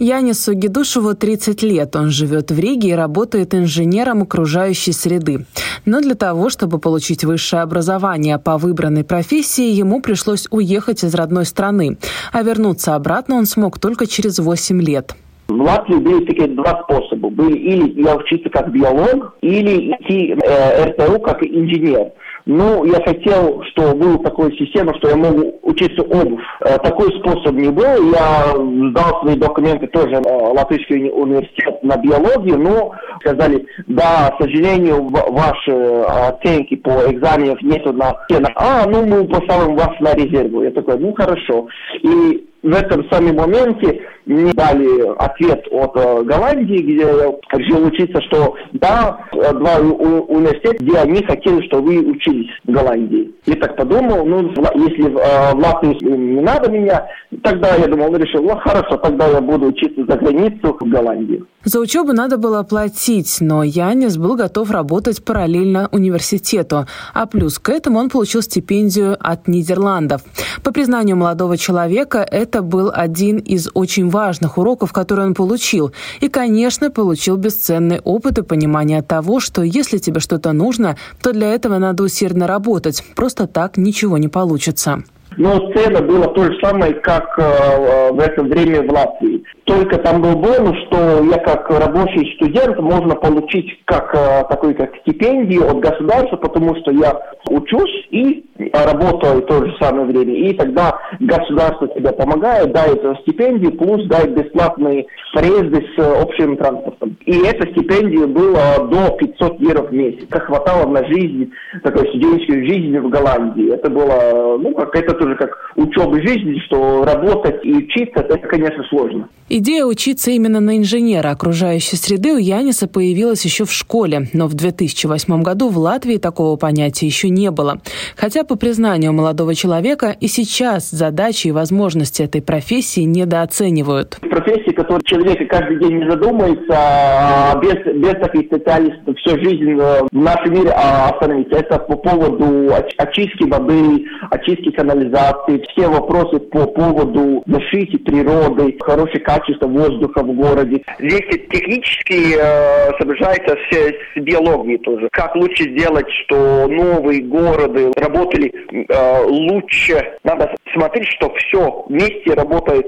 Янису Гедушеву 30 лет. Он живет в Риге и работает инженером окружающей среды. Но для того, чтобы получить высшее образование по выбранной профессии, ему пришлось уехать из родной страны. А вернуться обратно он смог только через 8 лет. В Латвии были такие два способа. Были или я учиться как биолог, или идти э, РТУ как инженер. Ну, я хотел, чтобы была такая система, что я могу учиться обувь. Э, такой способ не был. Я сдал свои документы тоже в Латвийский университет на биологию, но сказали, да, к сожалению, ваши оценки по экзаменам нету на... А, ну, мы поставим вас на резерву. Я такой, ну, хорошо. И в этом самом моменте мне дали ответ от э, Голландии, где я решил учиться, что да, два университета, где они хотели, чтобы вы учились в Голландии. И так подумал, ну, если э, в Латвии не надо меня, тогда я думал, решил, ну, хорошо, тогда я буду учиться за границу в Голландии. За учебу надо было платить, но Янис был готов работать параллельно университету. А плюс к этому он получил стипендию от Нидерландов. По признанию молодого человека, это был один из очень важных уроков, которые он получил. И, конечно, получил бесценный опыт и понимание того, что если тебе что-то нужно, то для этого надо усердно работать. Просто так ничего не получится. Но цена была то же самое, как э, в это время в Латвии. Только там был бонус, что я как рабочий студент можно получить как э, такой как стипендию от государства, потому что я учусь и работаю в то же самое время. И тогда государство тебе помогает, дает стипендию, плюс дает бесплатные проезды с общим транспортом. И эта стипендия была до 500 евро в месяц. Это хватало на жизнь, такой студенческую жизнь в Голландии. Это было, ну, как это тоже как учеба жизни, что работать и учиться, это, конечно, сложно. Идея учиться именно на инженера окружающей среды у Яниса появилась еще в школе, но в 2008 году в Латвии такого понятия еще не было. Хотя, по признанию молодого человека, и сейчас задачи и возможности этой профессии недооценивают. Профессия, которой человек каждый день не задумается, а без, без таких специалистов всю жизнь в нашем мире а, остановить. Это по поводу очистки воды, очистки канализации, все вопросы по поводу защиты природы, хорошее качество воздуха в городе. Здесь технически э, соображается с, с биологией тоже. Как лучше сделать, что новые города работали э, лучше. Надо смотреть, что все вместе работает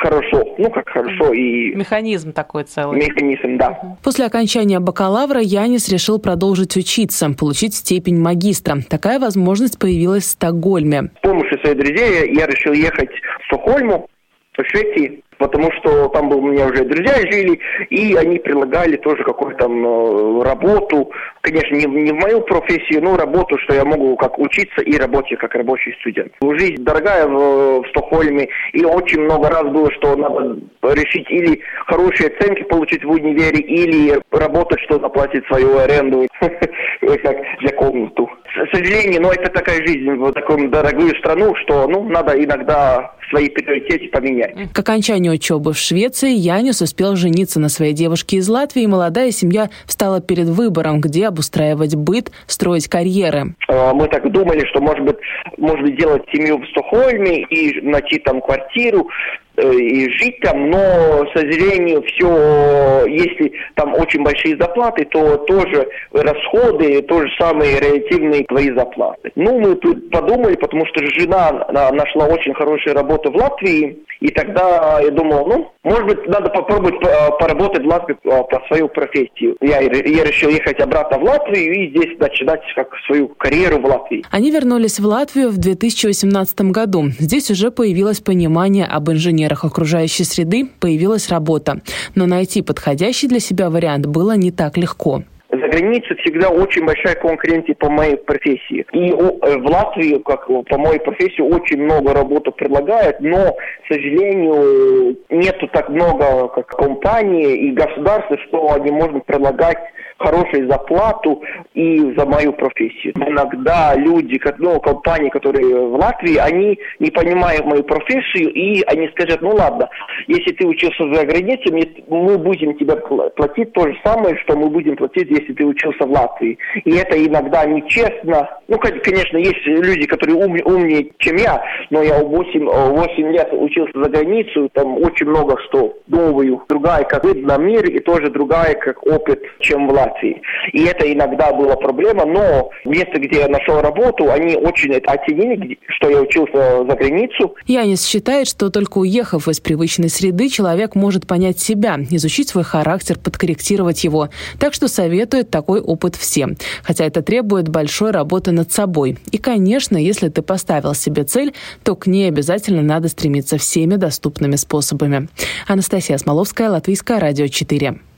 хорошо. Ну, как хорошо и... Механизм такой целый. Механизм, да. После окончания бакалавра Янис решил продолжить учиться, получить степень магистра. Такая возможность появилась в Стокгольме. С помощью своих друзей я решил ехать в Стокгольму, в Швеции, потому что там у меня уже друзья жили, и они предлагали тоже какую-то там э, работу, конечно, не, не в мою профессию, но работу, что я могу как учиться и работать как рабочий студент. Жизнь дорогая в, в Стокгольме, и очень много раз было, что надо решить или хорошие оценки получить в универе, или работать, что заплатить свою аренду, как за комнату. К сожалению, но это такая жизнь в такую дорогую страну, что ну, надо иногда свои приоритеты поменять. К окончанию учебы в Швеции Янис успел жениться на своей девушке из Латвии, и молодая семья встала перед выбором, где обустраивать быт, строить карьеры. А, мы так думали, что, может быть, можно делать семью в Стокгольме и найти там квартиру, и жить там, но, к сожалению, все, если там очень большие зарплаты, то тоже расходы, то же самое реактивные твои зарплаты. Ну, мы тут подумали, потому что жена нашла очень хорошую работу в Латвии, и тогда я думал, ну, может быть, надо попробовать поработать в Латвии а, по свою профессию. Я, я решил ехать обратно в Латвию и здесь начинать как свою карьеру в Латвии. Они вернулись в Латвию в 2018 году. Здесь уже появилось понимание об инженерах окружающей среды, появилась работа. Но найти подходящий для себя вариант было не так легко за границей всегда очень большая конкуренция по моей профессии. И э, в Латвии, как по моей профессии, очень много работы предлагают, но, к сожалению, нету так много как компаний и государства, что они могут предлагать хорошую зарплату и за мою профессию. Иногда люди, ну, компании, которые в Латвии, они не понимают мою профессию, и они скажут, ну ладно, если ты учился за границей, мы будем тебе платить то же самое, что мы будем платить, если принципе, учился в Латвии. И это иногда нечестно. Ну, конечно, есть люди, которые ум, умнее, чем я, но я 8, 8 лет учился за границу, там очень много что новую, другая как вид на мир и тоже другая как опыт, чем в Латвии. И это иногда была проблема, но место, где я нашел работу, они очень это оценили, что я учился за границу. Янис считает, что только уехав из привычной среды, человек может понять себя, изучить свой характер, подкорректировать его. Так что советует такой опыт всем. Хотя это требует большой работы над собой. И, конечно, если ты поставил себе цель, то к ней обязательно надо стремиться всеми доступными способами. Анастасия Смоловская, Латвийское радио 4.